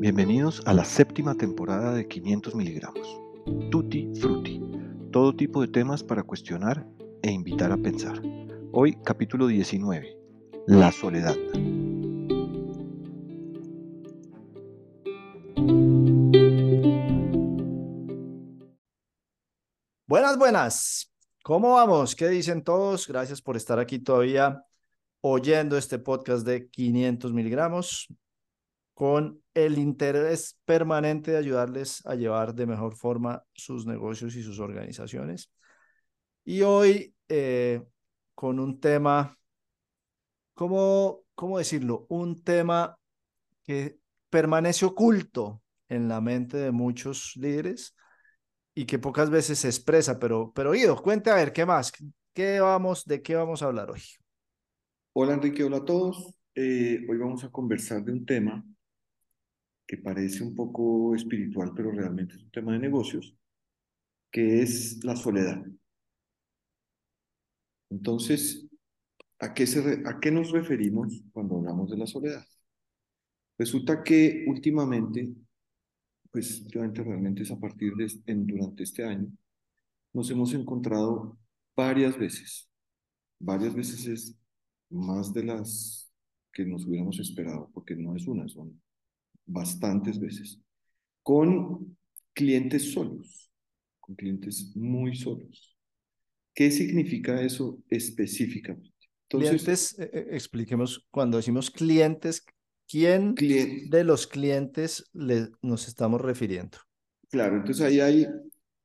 bienvenidos a la séptima temporada de 500 miligramos. Tutti Frutti, todo tipo de temas para cuestionar e invitar a pensar. Hoy capítulo 19, la soledad. Buenas, buenas. ¿Cómo vamos? ¿Qué dicen todos? Gracias por estar aquí todavía oyendo este podcast de 500 miligramos con el interés permanente de ayudarles a llevar de mejor forma sus negocios y sus organizaciones. Y hoy eh, con un tema, ¿cómo, ¿cómo decirlo? Un tema que permanece oculto en la mente de muchos líderes y que pocas veces se expresa, pero, pero Ido, cuente a ver, ¿qué más? ¿Qué vamos, ¿De qué vamos a hablar hoy? Hola Enrique, hola a todos. Eh, hoy vamos a conversar de un tema que parece un poco espiritual, pero realmente es un tema de negocios, que es la soledad. Entonces, ¿a qué, se ¿a qué nos referimos cuando hablamos de la soledad? Resulta que últimamente, pues últimamente realmente es a partir de en, durante este año, nos hemos encontrado varias veces, varias veces es más de las que nos hubiéramos esperado, porque no es una, son bastantes veces, con clientes solos, con clientes muy solos. ¿Qué significa eso específicamente? clientes, eh, eh, expliquemos, cuando decimos clientes, ¿quién de los clientes le, nos estamos refiriendo? Claro, entonces ahí hay,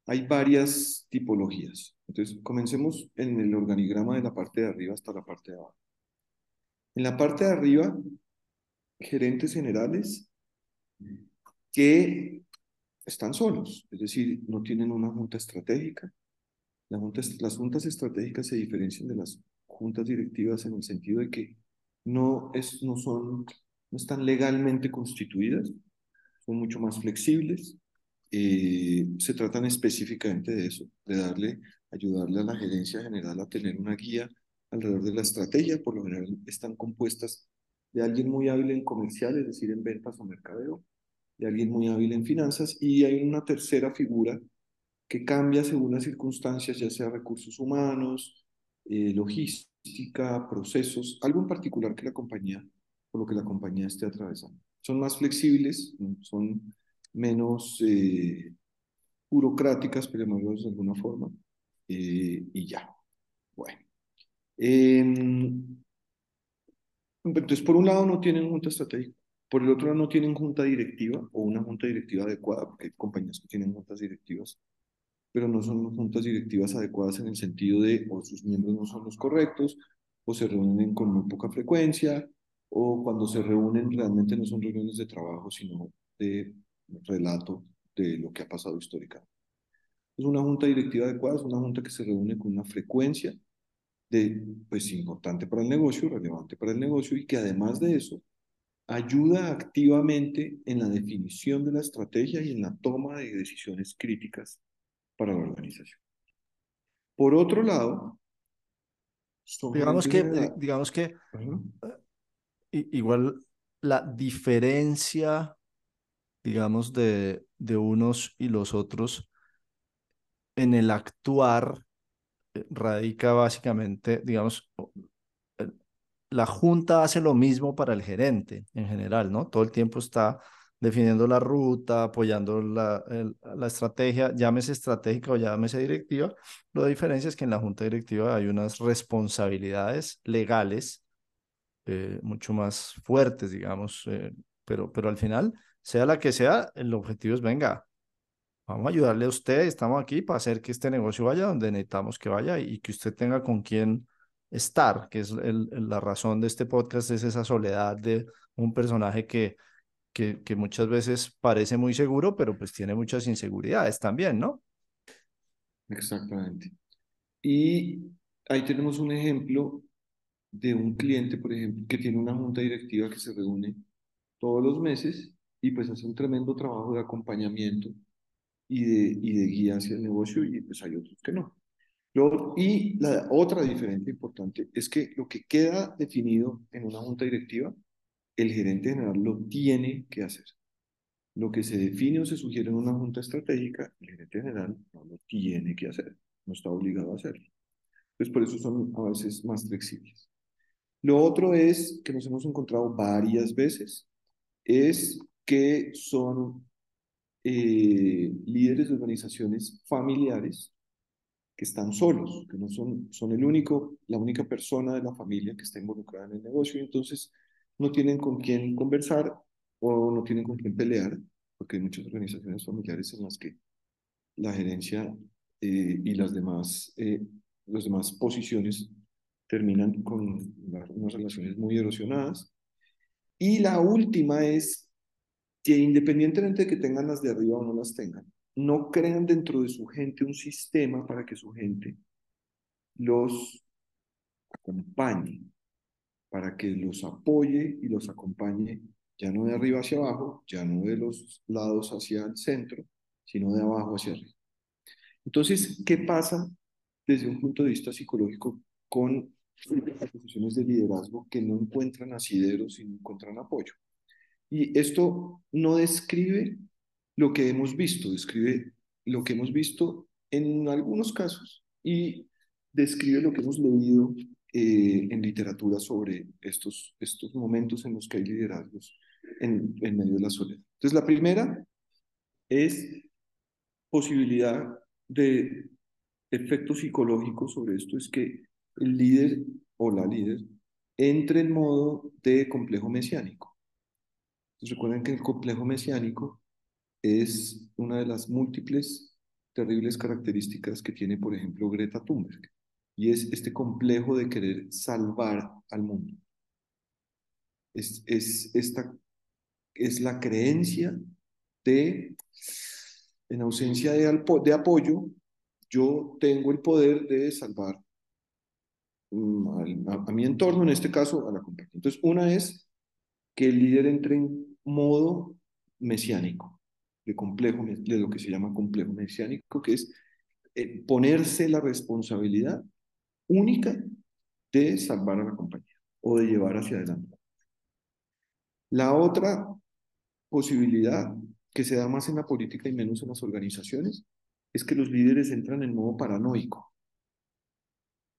hay varias tipologías. Entonces, comencemos en el organigrama de la parte de arriba hasta la parte de abajo. En la parte de arriba, gerentes generales que están solos, es decir, no tienen una junta estratégica. las juntas estratégicas se diferencian de las juntas directivas en el sentido de que no, es, no, son, no están legalmente constituidas, son mucho más flexibles, eh, se tratan específicamente de eso, de darle, ayudarle a la gerencia general a tener una guía alrededor de la estrategia, por lo general están compuestas de alguien muy hábil en comercial, es decir, en ventas o mercadeo, de alguien muy hábil en finanzas, y hay una tercera figura que cambia según las circunstancias, ya sea recursos humanos, eh, logística, procesos, algo en particular que la compañía, por lo que la compañía esté atravesando. Son más flexibles, son menos eh, burocráticas, pero de alguna forma, eh, y ya. Bueno. Em, entonces, por un lado no tienen junta estratégica, por el otro lado no tienen junta directiva o una junta directiva adecuada, porque hay compañías que tienen juntas directivas, pero no son juntas directivas adecuadas en el sentido de o sus miembros no son los correctos, o se reúnen con muy poca frecuencia, o cuando se reúnen realmente no son reuniones de trabajo, sino de relato de lo que ha pasado históricamente. Es una junta directiva adecuada, es una junta que se reúne con una frecuencia de, pues, importante para el negocio, relevante para el negocio y que además de eso ayuda activamente en la definición de la estrategia y en la toma de decisiones críticas para la organización. Por otro lado, digamos que, digamos que igual la diferencia, digamos, de, de unos y los otros en el actuar radica básicamente, digamos, la junta hace lo mismo para el gerente en general, ¿no? Todo el tiempo está definiendo la ruta, apoyando la, la estrategia, llámese estratégica o llámese directiva. Lo diferencia es que en la junta directiva hay unas responsabilidades legales eh, mucho más fuertes, digamos, eh, pero, pero al final, sea la que sea, el objetivo es, venga, Vamos a ayudarle a usted, estamos aquí para hacer que este negocio vaya donde necesitamos que vaya y que usted tenga con quién estar, que es la razón de este podcast, es esa soledad de un personaje que, que, que muchas veces parece muy seguro, pero pues tiene muchas inseguridades también, ¿no? Exactamente. Y ahí tenemos un ejemplo de un cliente, por ejemplo, que tiene una junta directiva que se reúne todos los meses y pues hace un tremendo trabajo de acompañamiento y de, y de guía hacia el negocio y pues hay otros que no. Y la otra diferencia importante es que lo que queda definido en una junta directiva el gerente general lo tiene que hacer. Lo que se define o se sugiere en una junta estratégica, el gerente general no lo tiene que hacer, no está obligado a hacerlo. Entonces, por eso son a veces más flexibles. Lo otro es que nos hemos encontrado varias veces, es que son eh, líderes de organizaciones familiares que están solos, que no son, son el único, la única persona de la familia que está involucrada en el negocio y entonces no tienen con quién conversar o no tienen con quién pelear, porque hay muchas organizaciones familiares en las que la gerencia eh, y las demás, eh, las demás posiciones terminan con unas relaciones muy erosionadas. Y la última es que independientemente de que tengan las de arriba o no las tengan, no crean dentro de su gente un sistema para que su gente los acompañe, para que los apoye y los acompañe ya no de arriba hacia abajo, ya no de los lados hacia el centro, sino de abajo hacia arriba. Entonces, ¿qué pasa desde un punto de vista psicológico con las posiciones de liderazgo que no encuentran asideros y no encuentran apoyo? Y esto no describe lo que hemos visto, describe lo que hemos visto en algunos casos y describe lo que hemos leído eh, en literatura sobre estos, estos momentos en los que hay liderazgos en, en medio de la soledad. Entonces, la primera es posibilidad de efecto psicológico sobre esto, es que el líder o la líder entre en modo de complejo mesiánico recuerden que el complejo mesiánico es una de las múltiples terribles características que tiene, por ejemplo, Greta Thunberg, y es este complejo de querer salvar al mundo. Es, es, esta, es la creencia de, en ausencia de, de apoyo, yo tengo el poder de salvar mm, a, a, mi entorno, en este caso a la compañía. Entonces, una es que el líder entre en modo mesiánico, de complejo, de lo que se llama complejo mesiánico, que es eh, ponerse la responsabilidad única de salvar a la compañía o de llevar hacia adelante. La otra posibilidad que se da más en la política y menos en las organizaciones es que los líderes entran en modo paranoico,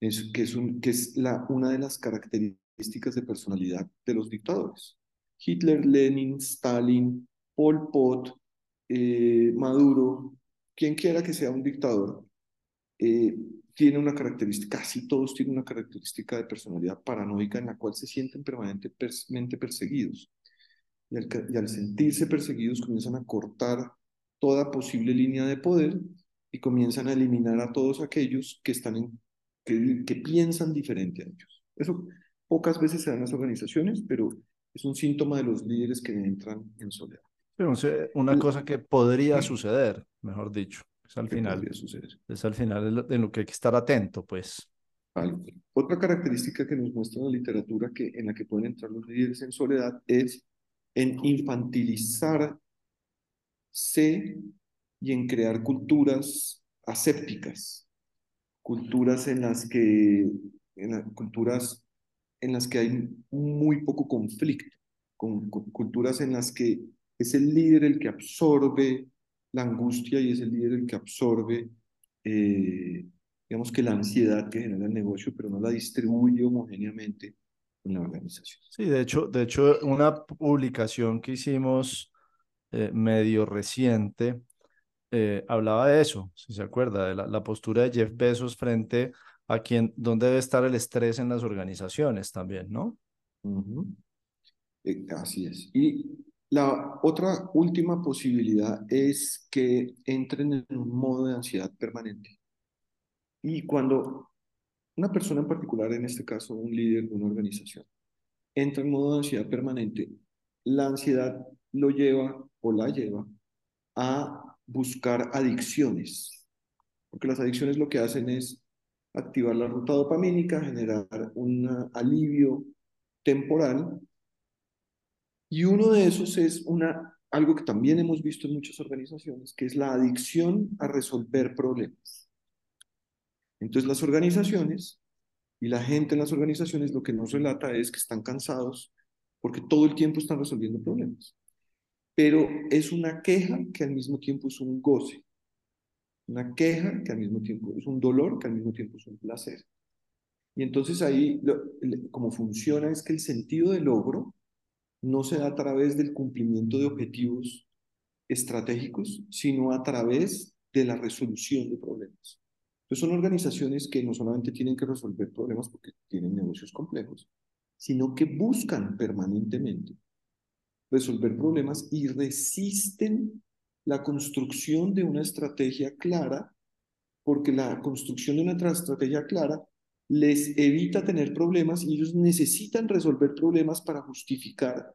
es, que es, un, que es la, una de las características de personalidad de los dictadores. Hitler, Lenin, Stalin, Pol Pot, eh, Maduro, quien quiera que sea un dictador, eh, tiene una característica, casi todos tienen una característica de personalidad paranoica en la cual se sienten permanentemente perseguidos. Y al, sentirse perseguidos comienzan a cortar toda posible línea de poder y comienzan a eliminar a todos aquellos que, que, piensan diferente a ellos. Eso pocas veces se da en las organizaciones, pero es un síntoma de los líderes que entran en soledad. Una cosa que podría suceder, mejor dicho. Es al final. Es al final de lo, que hay que estar atento, pues. Otra característica que nos muestra la literatura que, en la que pueden entrar los líderes en soledad es en infantilizarse y en crear culturas asépticas, culturas en las que, en culturas en las que hay muy poco conflicto, con, culturas en las que es el líder el que absorbe la angustia y es el líder el que absorbe, eh, digamos que la ansiedad que genera el negocio, pero no la distribuye homogéneamente en la organización. Sí, de hecho, de hecho una publicación que hicimos eh, medio reciente eh, hablaba de eso, si se acuerda, de la, la postura de Jeff Bezos frente a quien, dónde debe estar el estrés en las organizaciones también, ¿no? Así es. Y la otra última posibilidad es que entren en un modo de ansiedad permanente. Y cuando una persona en particular, en este caso un líder de una organización, entra en modo de ansiedad permanente, la ansiedad lo lleva o la lleva a buscar adicciones. Porque las adicciones lo que hacen es activar la ruta dopamínica, generar un alivio temporal. Y uno de esos es una, algo que también hemos visto en muchas organizaciones, que es la adicción a resolver problemas. Entonces las organizaciones y la gente en las organizaciones lo que nos relata es que están cansados porque todo el tiempo están resolviendo problemas. Pero es una queja que al mismo tiempo es un goce. Una queja que al mismo tiempo es un dolor, que al mismo tiempo es un placer. Y entonces ahí, como funciona, es que el sentido de logro no se da a través del cumplimiento de objetivos estratégicos, sino a través de la resolución de problemas. Entonces son organizaciones que no solamente tienen que resolver problemas porque tienen negocios complejos, sino que buscan permanentemente resolver problemas y resisten la construcción de una estrategia clara, porque la construcción de una estrategia clara les evita tener problemas y ellos necesitan resolver problemas para justificar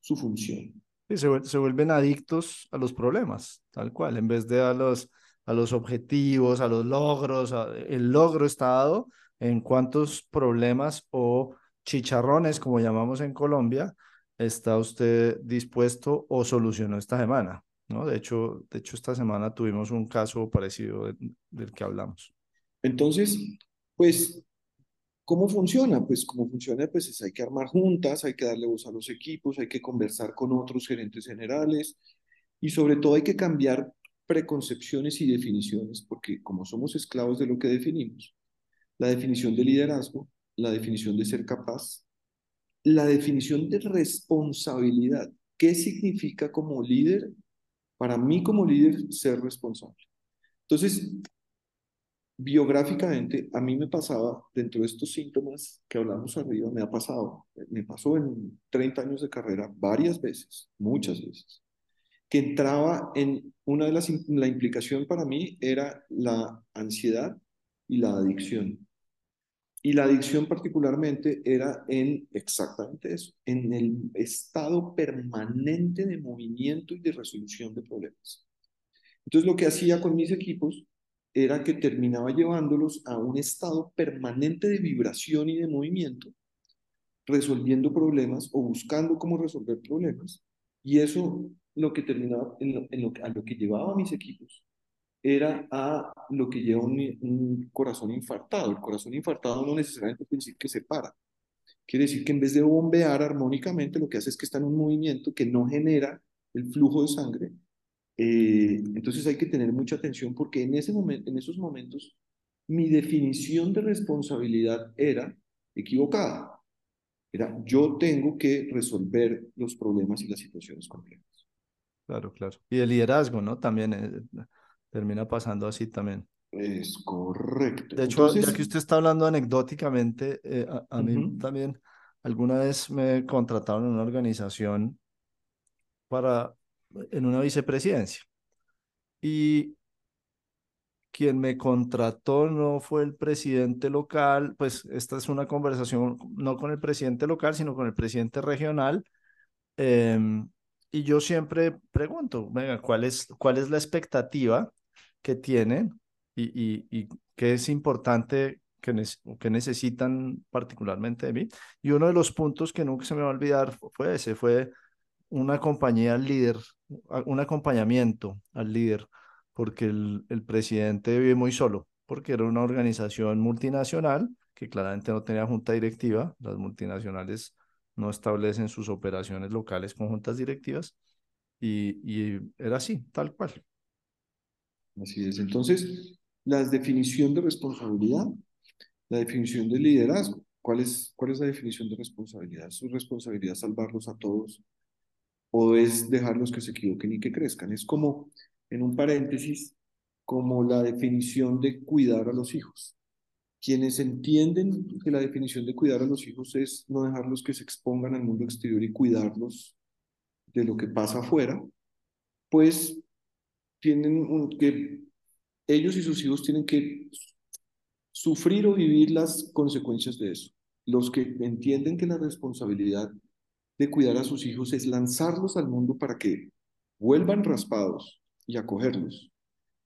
su función. Sí, se, se, vuelven adictos a los problemas, tal cual, en vez de a los, a los objetivos, a los logros. el logro está dado en cuántos problemas o chicharrones, como llamamos en Colombia, está usted dispuesto o solucionó esta semana. ¿no? De, hecho, de hecho, esta semana tuvimos un caso parecido del que hablamos. Entonces, pues, ¿cómo funciona? Pues, ¿cómo funciona? Pues es, hay que armar juntas, hay que darle voz a los equipos, hay que conversar con otros gerentes generales y sobre todo hay que cambiar preconcepciones y definiciones, porque como somos esclavos de lo que definimos, la definición de liderazgo, la definición de ser capaz, la definición de responsabilidad. ¿Qué significa como líder? Para mí como líder, ser responsable. Entonces, biográficamente, a mí me pasaba, dentro de estos síntomas que hablamos arriba, me ha pasado, me pasó en 30 años de carrera varias veces, muchas veces, que entraba en una de las, la implicación para mí era la ansiedad y la adicción. Y la adicción particularmente era en exactamente eso, en el estado permanente de movimiento y de resolución de problemas. Entonces lo que hacía con mis equipos era que terminaba llevándolos a un estado permanente de vibración y de movimiento, resolviendo problemas o buscando cómo resolver problemas. Y eso lo que terminaba, en lo, a lo que llevaba a mis equipos era a lo que lleva un, corazón infartado. El corazón infartado no necesariamente quiere decir que se para. Quiere decir que en vez de bombear armónicamente, lo que hace es que está en un movimiento que no genera el flujo de sangre. Eh, entonces hay que tener mucha atención porque en, ese momento, en esos momentos mi definición de responsabilidad era equivocada. Era yo tengo que resolver los problemas y las situaciones complejas. Claro, claro. Y el liderazgo, ¿no? También eh, termina pasando así también. Es correcto. De hecho, ya que usted está hablando anecdóticamente, eh, a, mí también alguna vez me contrataron en una organización para, en una vicepresidencia. Y quien me contrató no fue el presidente local, pues esta es una conversación no con el presidente local, sino con el presidente regional. Em, y yo siempre pregunto, venga, ¿cuál es, cuál es la expectativa que tienen y, y, y qué es importante que, que necesitan particularmente de mí. Y uno de los puntos que nunca se me va a olvidar fue ese, fue una compañía al líder, un acompañamiento al líder, porque el, presidente vive muy solo, porque era una organización multinacional que claramente no tenía junta directiva, las multinacionales no establecen sus operaciones locales con juntas directivas, y, era así, tal cual. Así es. Entonces, la definición de responsabilidad, la definición de liderazgo. ¿Cuál es, ¿Cuál es la definición de responsabilidad? ¿Es su responsabilidad salvarlos a todos? ¿O es dejarlos que se equivoquen y que crezcan? Es como, en un paréntesis, como la definición de cuidar a los hijos. Quienes entienden que la definición de cuidar a los hijos es no dejarlos que se expongan al mundo exterior y cuidarlos de lo que pasa afuera, pues tienen que, ellos y sus hijos tienen que sufrir o vivir las consecuencias de eso. Los que entienden que la responsabilidad de cuidar a sus hijos es lanzarlos al mundo para que vuelvan raspados y acogerlos,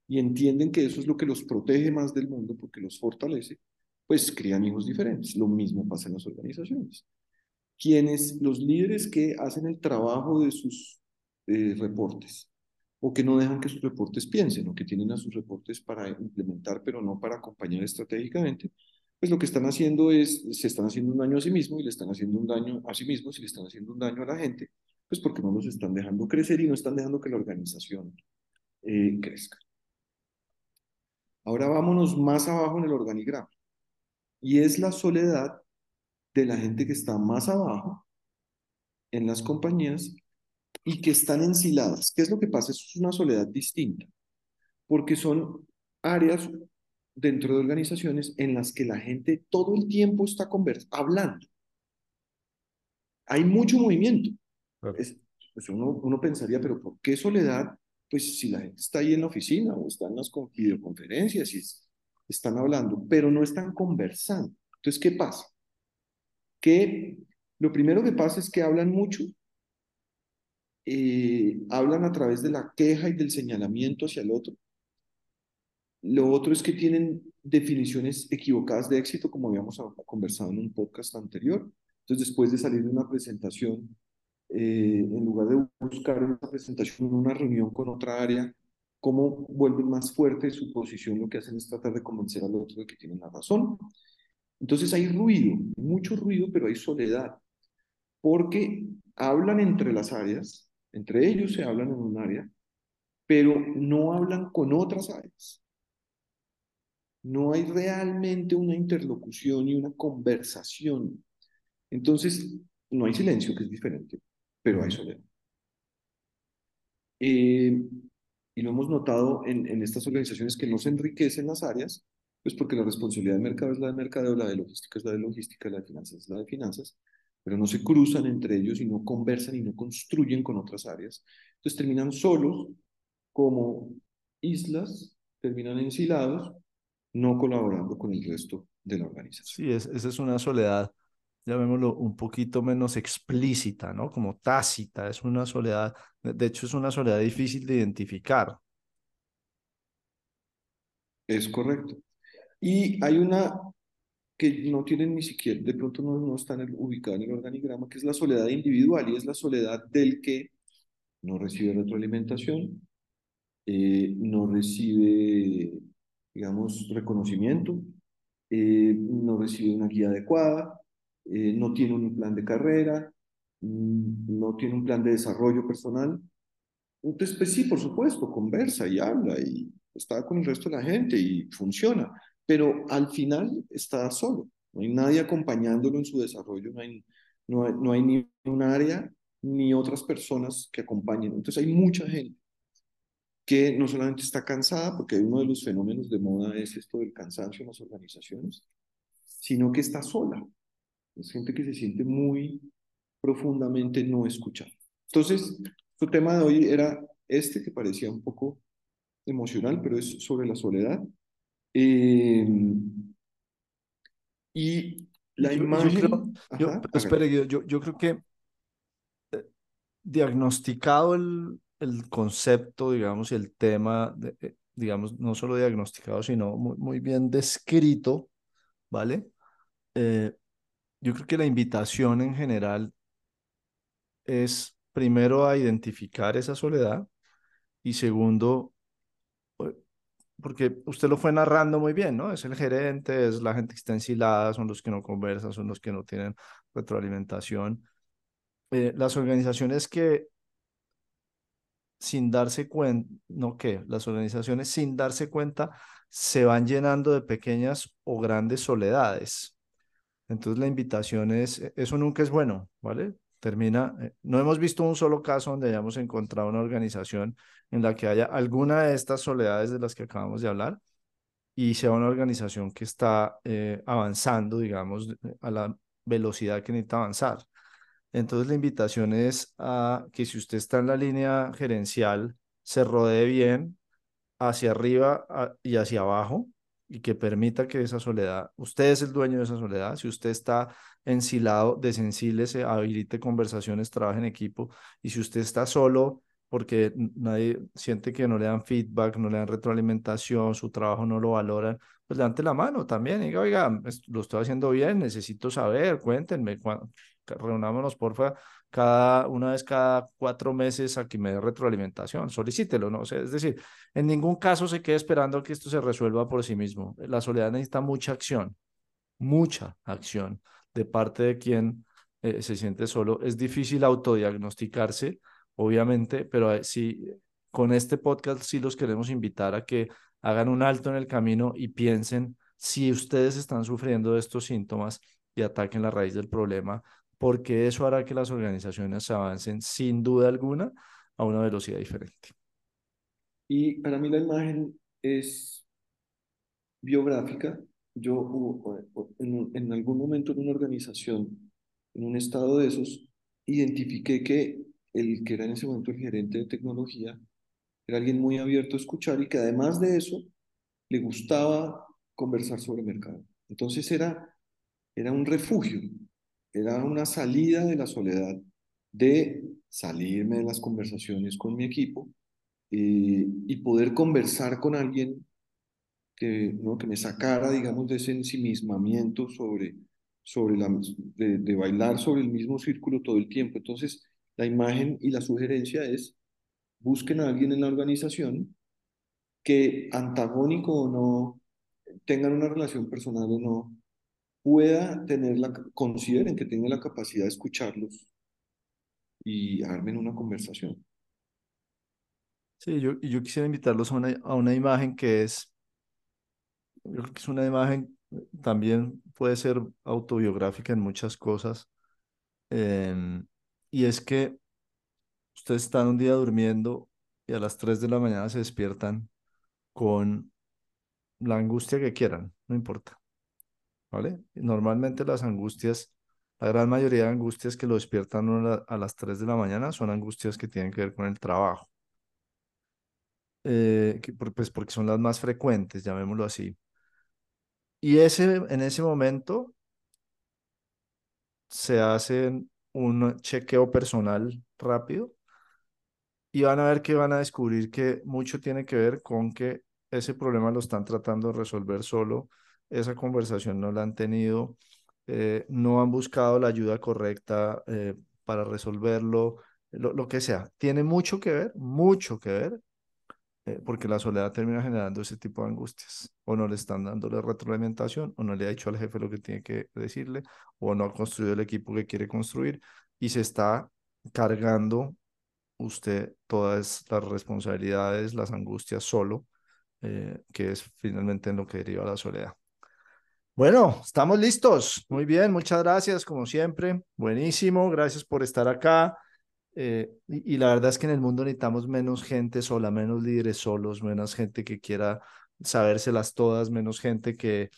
y entienden que eso es lo que los protege más del mundo porque los fortalece, pues crían hijos diferentes. Lo mismo pasa en las organizaciones. Quienes, los líderes que hacen el trabajo de sus eh, reportes, o que no dejan que sus reportes piensen, o que tienen a sus reportes para implementar, pero no para acompañar estratégicamente, pues lo que están haciendo es, se están haciendo un daño a sí mismos y le están haciendo un daño a sí mismos y le están haciendo un daño a la gente, pues porque no los están dejando crecer y no están dejando que la organización eh, crezca. Ahora vámonos más abajo en el organigrama. Y es la soledad de la gente que está más abajo en las compañías y que están ensiladas. ¿Qué es lo que pasa? Es una soledad distinta, porque son áreas dentro de organizaciones en las que la gente todo el tiempo está hablando. Hay mucho movimiento. Es, pues uno, uno pensaría, pero ¿por qué soledad? Pues si la gente está ahí en la oficina o está en las videoconferencias y están hablando, pero no están conversando. Entonces, ¿qué pasa? Que lo primero que pasa es que hablan mucho, eh, hablan a través de la queja y del señalamiento hacia el otro, lo otro es que tienen definiciones equivocadas de éxito, como habíamos conversado en un podcast anterior. Entonces, después de salir de una presentación, eh, en lugar de buscar una presentación, una reunión con otra área, cómo vuelven más fuerte su posición, lo que hacen es tratar de convencer al otro de que tienen la razón. Entonces hay ruido, mucho ruido, pero hay soledad, porque hablan entre las áreas, entre ellos se hablan en un área, pero no hablan con otras áreas no hay realmente una interlocución y una conversación. Entonces, no hay silencio, que es diferente, pero hay soledad. Eh, y lo hemos notado en, en, estas organizaciones que no se enriquecen las áreas, pues porque la responsabilidad de mercado es la de mercadeo, la de logística es la de logística, la de finanzas es la de finanzas, pero no se cruzan entre ellos y no conversan y no construyen con otras áreas. Entonces terminan solos como islas, terminan ensilados no colaborando con el resto de la organización. Sí, es, esa es una soledad, llamémoslo un poquito menos explícita, ¿no? Como tácita, es una soledad, de hecho es una soledad difícil de identificar. Es correcto. Y hay una que no tienen ni siquiera, de pronto no, no están ubicada en el organigrama, que es la soledad individual y es la soledad del que no recibe retroalimentación, eh, no recibe digamos, reconocimiento, eh, no recibe una guía adecuada, eh, no tiene un plan de carrera, mm, no tiene un plan de desarrollo personal. Entonces, pues sí, por supuesto, conversa y habla y está con el resto de la gente y funciona, pero al final está solo, no hay nadie acompañándolo en su desarrollo, no hay, no no hay ni un área ni otras personas que acompañen. Entonces hay mucha gente que no solamente está cansada, porque uno de los fenómenos de moda es esto del cansancio en las organizaciones, sino que está sola. Es gente que se siente muy profundamente no escuchada. Entonces, su tema de hoy era este, que parecía un poco emocional, pero es sobre la soledad. Em, y la imagen... Yo, espere, yo, yo creo que eh, diagnosticado el, el concepto, digamos, y el tema, eh, digamos, no solo diagnosticado, sino muy, muy bien descrito, ¿vale? Eh, yo creo que la invitación en general es primero a identificar esa soledad y segundo, eh, porque usted lo fue narrando muy bien, ¿no? Es el gerente, es la gente que está ensilada, son los que no conversan, son los que no tienen retroalimentación. las organizaciones que sin darse cuenta, no que las organizaciones sin darse cuenta se van llenando de pequeñas o grandes soledades. Entonces la invitación es, e, eso nunca es bueno, ¿vale? Termina, eh, no hemos visto un solo caso donde hayamos encontrado una organización en la que haya alguna de estas soledades de las que acabamos de hablar y sea una organización que está eh, avanzando, digamos, a la velocidad que necesita avanzar. Entonces la invitación es a que si usted está en la línea gerencial, se rodee bien hacia arriba y hacia abajo y que permita que esa soledad, usted es el dueño de esa soledad, si usted está ensilado, se habilite conversaciones, trabaje en equipo. Y si usted está solo porque nadie siente que no le dan feedback, no le dan retroalimentación, su trabajo no lo valoran, pues levante la mano también y diga, oiga, lo estoy haciendo bien, necesito saber, cuéntenme, reunámonos porfa cada una vez cada cuatro meses a que me dé retroalimentación, solicítelo, ¿no? es decir, en ningún caso se quede esperando que esto se resuelva por sí mismo. La soledad necesita mucha acción. mucha acción de parte de quien eh, se siente solo. Es difícil autodiagnosticarse, obviamente, pero eh, sí, con este podcast sí los queremos invitar a que hagan un alto en el camino y piensen si ustedes están sufriendo estos síntomas y ataquen la raíz del problema, porque eso hará que las organizaciones avancen sin duda alguna a una velocidad diferente. Y para mí la imagen es biográfica. Yo en, algún momento en una organización, en un estado de esos, identifiqué que el que era en ese momento el gerente de tecnología era alguien muy abierto a escuchar y que además de eso le gustaba conversar sobre mercado. Entonces era, era un refugio, era una salida de la soledad, de salirme de las conversaciones con mi equipo y poder conversar con alguien que, ¿no? que me sacara, digamos, de ese ensimismamiento sobre, sobre la, de, de bailar sobre el mismo círculo todo el tiempo. Entonces, la imagen y la sugerencia es, busquen a alguien en la organización que antagónico o no, tengan una relación personal o no, pueda tener la, consideren que tenga la capacidad de escucharlos y armen una conversación. Sí, yo, yo quisiera invitarlos a una, a una imagen que es, yo creo que es una imagen, también puede ser autobiográfica en muchas cosas, em, y es que ustedes están un día durmiendo y a las 3 de la mañana se despiertan con la angustia que quieran, no importa. ¿Vale? Normalmente las angustias, la gran mayoría de angustias que lo despiertan a, las 3 de la mañana son angustias que tienen que ver con el trabajo. Eh, pues porque son las más frecuentes, llamémoslo así. Y ese, en ese momento se hace un chequeo personal rápido y van a ver que van a descubrir que mucho tiene que ver con que ese problema lo están tratando de resolver solo, esa conversación no la han tenido, eh, no han buscado la ayuda correcta eh, para resolverlo, lo, que sea. Tiene mucho que ver, mucho que ver, eh, porque la soledad termina generando ese tipo de angustias. O no le están dando la retroalimentación, o no le ha dicho al jefe lo que tiene que decirle, o no ha construido el equipo que quiere construir y se está cargando usted todas las responsabilidades, las angustias solo que es finalmente en lo que deriva la soledad. Bueno, estamos listos. Muy bien, muchas gracias, como siempre. Buenísimo, gracias por estar acá. Eh, y, la verdad es que en el mundo necesitamos menos gente sola, menos líderes solos, menos gente que quiera sabérselas todas, menos gente que,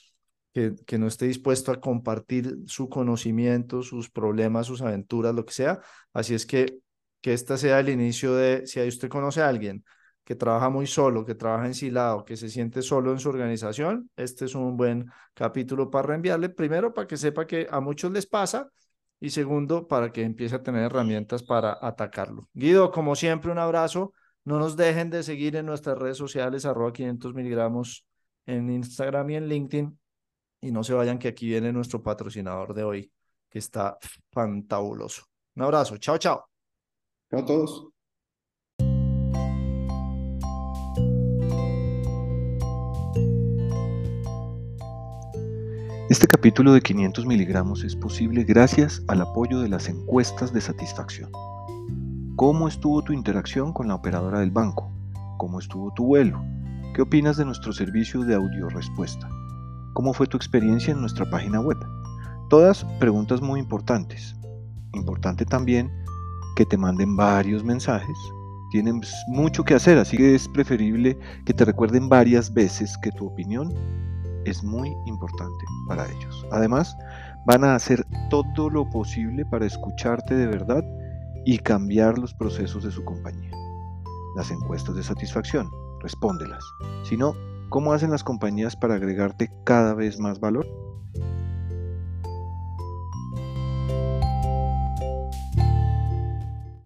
que, no esté dispuesto a compartir su conocimiento, sus problemas, sus aventuras, lo que sea. Así es que que este sea el inicio de, si usted conoce a alguien que trabaja muy solo, que trabaja ensilado, que se siente solo en su organización, este es un buen capítulo para reenviarle. Primero, para que sepa que a muchos les pasa y segundo, para que empiece a tener herramientas para atacarlo. Guido, como siempre, un abrazo. No nos dejen de seguir en nuestras redes sociales, arroba 500 miligramos en Instagram y en LinkedIn. Y no se vayan que aquí viene nuestro patrocinador de hoy, que está fantabuloso. Un abrazo. Chao, chao. Chao a todos. Este capítulo de 500 miligramos es posible gracias al apoyo de las encuestas de satisfacción. ¿Cómo estuvo tu interacción con la operadora del banco? ¿Cómo estuvo tu vuelo? ¿Qué opinas de nuestro servicio de audio respuesta? ¿Cómo fue tu experiencia en nuestra página web? Todas preguntas muy importantes. Importante también que te manden varios mensajes. Tienen mucho que hacer, así que es preferible que te recuerden varias veces que tu opinión es muy importante para ellos. Además, van a hacer todo lo posible para escucharte de verdad y cambiar los procesos de su compañía. Las encuestas de satisfacción, respóndelas. Si no, ¿cómo hacen las compañías para agregarte cada vez más valor?